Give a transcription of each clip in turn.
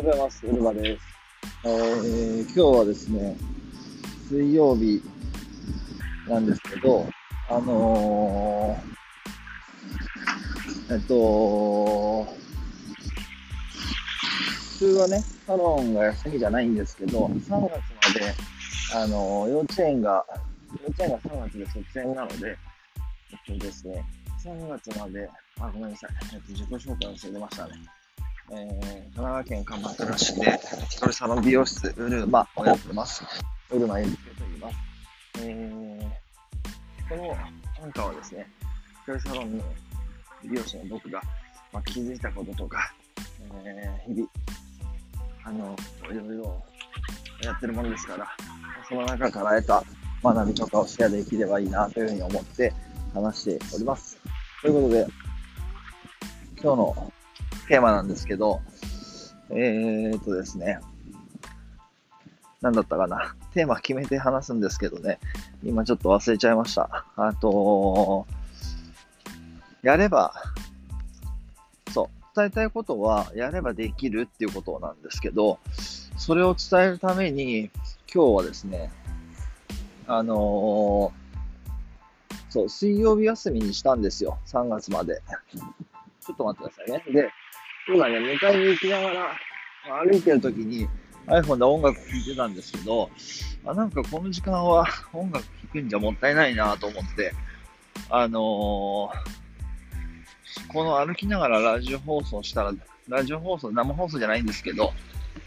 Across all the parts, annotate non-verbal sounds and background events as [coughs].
ようございます。ウルバです。えー、今日はですね、水曜日なんですけど、あのー、えっと、普通はね、サロンが休みじゃないんですけど、3月まで、あのー、幼稚園が、幼稚園が3月で卒園なので、えっとですね、3月まで、あ、ごめんなさい、えっと、自己紹介忘れてましたね。えー、神奈川県鎌倉市で、一人サロン美容室、ウルマをやってます。ウルマゆりけと言います。えー、この短歌はですね、一人サロンの美容師の僕が、まあ、気づいたこととか、えー、日々、あの、いろいろやってるものですから、その中から得た学びとかをシェアできればいいなというふうに思って話しております。ということで、今日のテーマなんですけど、えー、っとですね、何だったかな。テーマ決めて話すんですけどね、今ちょっと忘れちゃいました。あと、やれば、そう、伝えたいことは、やればできるっていうことなんですけど、それを伝えるために、今日はですね、あのー、そう、水曜日休みにしたんですよ。3月まで。ちょっと待ってくださいね。で、今ね、迎えに行きながら、歩いてる時に iPhone で音楽聴いてたんですけど、あなんかこの時間は音楽聴くんじゃもったいないなと思って、あのー、この歩きながらラジオ放送したら、ラジオ放送、生放送じゃないんですけど、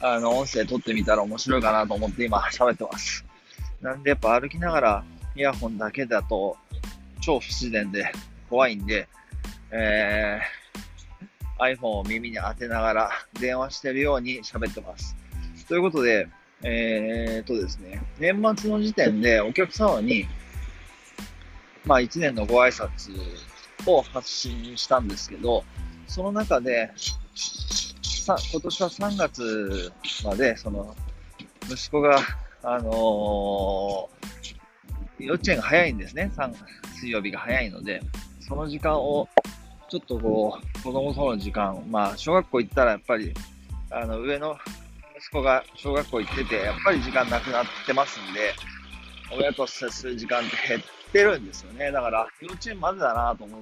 あの、音声撮ってみたら面白いかなと思って今喋ってます。なんでやっぱ歩きながらイヤホンだけだと超不自然で怖いんで、えー iPhone を耳に当てながら電話してるように喋ってます。ということで、えー、っとですね、年末の時点でお客様に、まあ1年のご挨拶を発信したんですけど、その中で、さ今年は3月まで、その、息子が、あのー、幼稚園が早いんですね。水曜日が早いので、その時間をちょっとこう、子供との時間、まあ、小学校行ったらやっぱり、あの、上の息子が小学校行ってて、やっぱり時間なくなってますんで、親と接する時間って減ってるんですよね。だから、幼稚園まずだなと思う。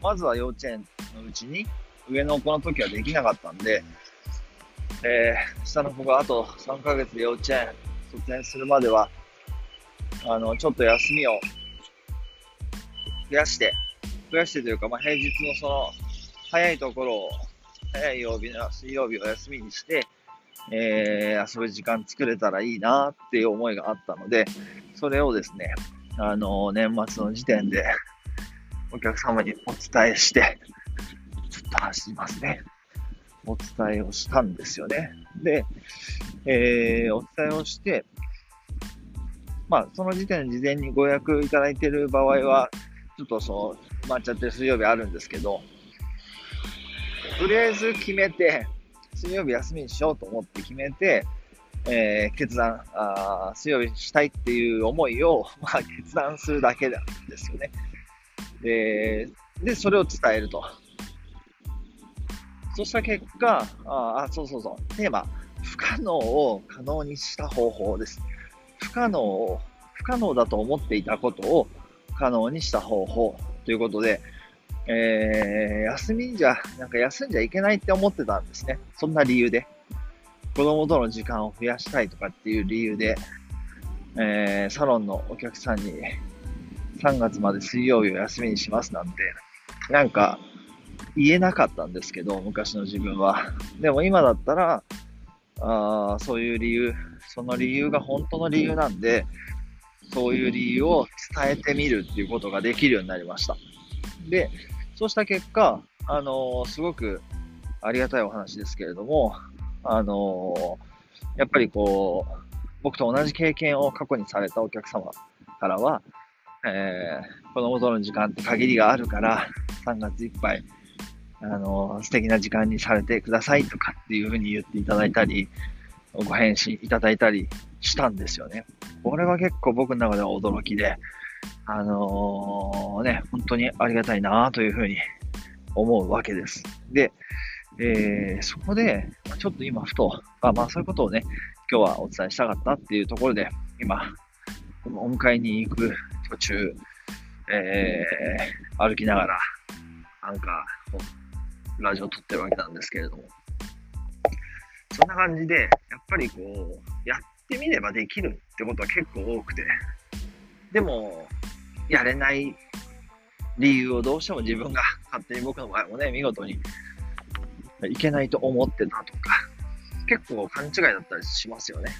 まずは幼稚園のうちに、上の子の時はできなかったんで、えー、下の子があと3ヶ月で幼稚園卒園するまでは、あの、ちょっと休みを増やして、増やしてというか、まあ、平日のその、早いところを、早い曜日の水曜日を休みにして、えー、遊ぶ時間作れたらいいなっていう思いがあったので、それをですね、あの、年末の時点でお客様にお伝えして、ちょっと走りますね。お伝えをしたんですよね。で、えー、お伝えをして、まあ、その時点で事前にご予約いただいている場合は、ちょっとそう、まっちゃって水曜日あるんですけど、とりあえず決めて、水曜日休みにしようと思って決めて、えー、決断あ、水曜日にしたいっていう思いを、[laughs] まあ、決断するだけなんですよね。で、で、それを伝えると。そうした結果、ああ、そうそうそう、テーマ、不可能を可能にした方法です。不可能を、不可能だと思っていたことを可能にした方法ということで、えー、休みじゃ、なんか休んじゃいけないって思ってたんですね。そんな理由で。子供との時間を増やしたいとかっていう理由で、えー、サロンのお客さんに3月まで水曜日を休みにしますなんて、なんか言えなかったんですけど、昔の自分は。でも今だったら、あそういう理由、その理由が本当の理由なんで、そういう理由を伝えてみるっていうことができるようになりました。で、そうした結果、あのー、すごくありがたいお話ですけれども、あのー、やっぱりこう、僕と同じ経験を過去にされたお客様からは、えー、子供との時間って限りがあるから、3月いっぱい、あのー、素敵な時間にされてくださいとかっていうふうに言っていただいたり、ご返信いただいたりしたんですよね。これは結構僕の中では驚きで、あのー、ね、本当にありがたいなというふうに思うわけです。で、えー、そこで、ちょっと今ふと、あまあそういうことをね、今日はお伝えしたかったっていうところで、今、お迎えに行く途中、えー、歩きながら、なんか、ラジオ撮ってるわけなんですけれども、そんな感じで、やっぱりこう、やってみればできるってことは結構多くて、でも、やれない理由をどうしても自分が勝手に僕の場合もね、見事にいけないと思ってたとか、結構勘違いだったりしますよね。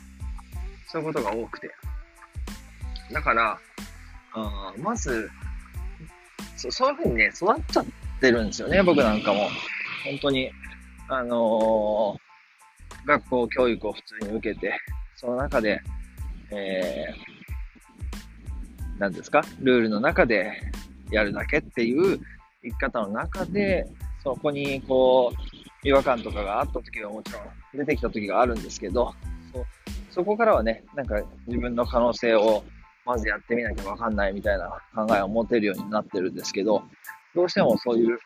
そういうことが多くて。だから、あまずそ、そういうふうにね、育っちゃってるんですよね、僕なんかも。本当に、あのー、学校教育を普通に受けて、[laughs] その中で、えー、何ですか、ルールの中でやるだけっていう生き方の中で、そこにこう、違和感とかがあった時はもちろん出てきた時があるんですけど、そそこからはね、なんか自分の可能性をまずやってみなきゃわかんないみたいな考えを持てるようになってるんですけど、どうしてもそういう、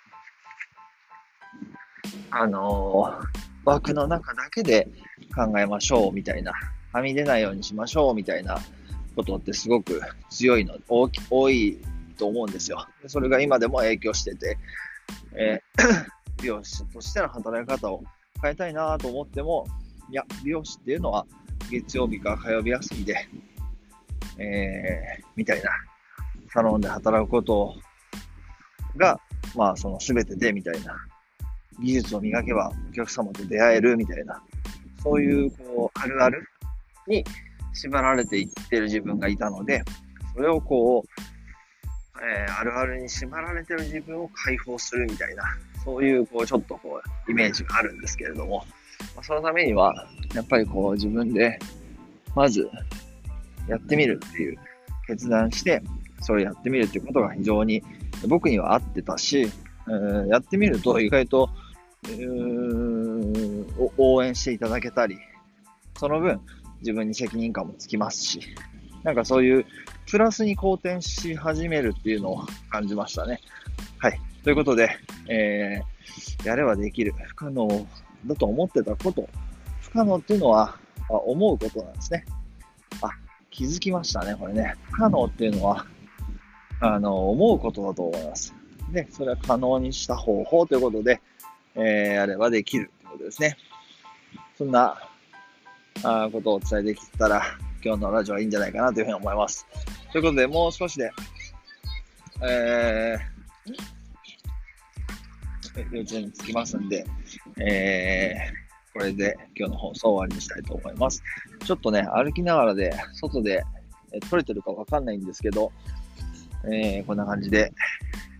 あのー、枠の中だけで考えましょうみたいな、はみ出ないようにしましょうみたいなことってすごく強いの、大き多いと思うんですよ。それが今でも影響してて、えー [coughs] 美容師としての働き方を変えたいなと思っても、いや、美容師っていうのは月曜日か火曜日休みで、えー、みたいな、サロンで働くことが、まあ、その全てで、みたいな、技術を磨けばお客様と出会える、みたいな、そういう、こう、あるあるに縛られていってる自分がいたので、それをこう、えー、あるあるに縛られてる自分を解放するみたいな、そういう、こう、ちょっとこう、イメージがあるんですけれども、まあ、そのためには、やっぱりこう、自分で、まず、やってみるっていう決断して、それやってみるっていうことが非常に僕には合ってたし、えー、やってみると意外と、応援していただけたり、その分自分に責任感もつきますし、なんかそういうプラスに好転し始めるっていうのを感じましたね。はい。ということで、えー、やればできる、不可能だと思ってたこと、不可能っていうのは、あ思うことなんですね。あ、気づきましたね、これね。不可能っていうのは、あの、思うことだと思います。で、それは可能にした方法ということで、えー、やればできるということですね。そんな、あことをお伝えできたら、今日のラジオはいいんじゃないかなというふうに思います。ということで、もう少しで、えー、幼稚園に着きますんで、えー、これで今日の放送終わりにしたいと思います。ちょっとね、歩きながらで、外で、え撮れてるかわかんないんですけど、えー、こんな感じで、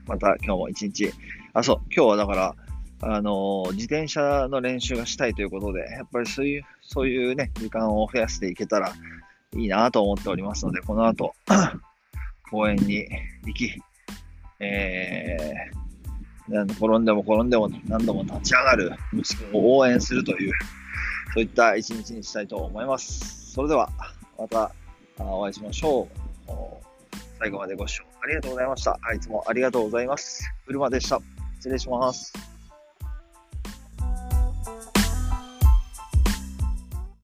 また今日も一日、あ、そう、今日はだから、あの、自転車の練習がしたいということで、やっぱりそういう、そういうね、時間を増やしていけたらいいなと思っておりますので、この後、[coughs] 公園に行き、えー、転んでも転んでも何度も立ち上がる息子を応援するという、そういった一日にしたいと思います。それでは、またお会いしましょう。最後までご視聴ありがとうございました。いつもありがとうございます。車でした。失礼します。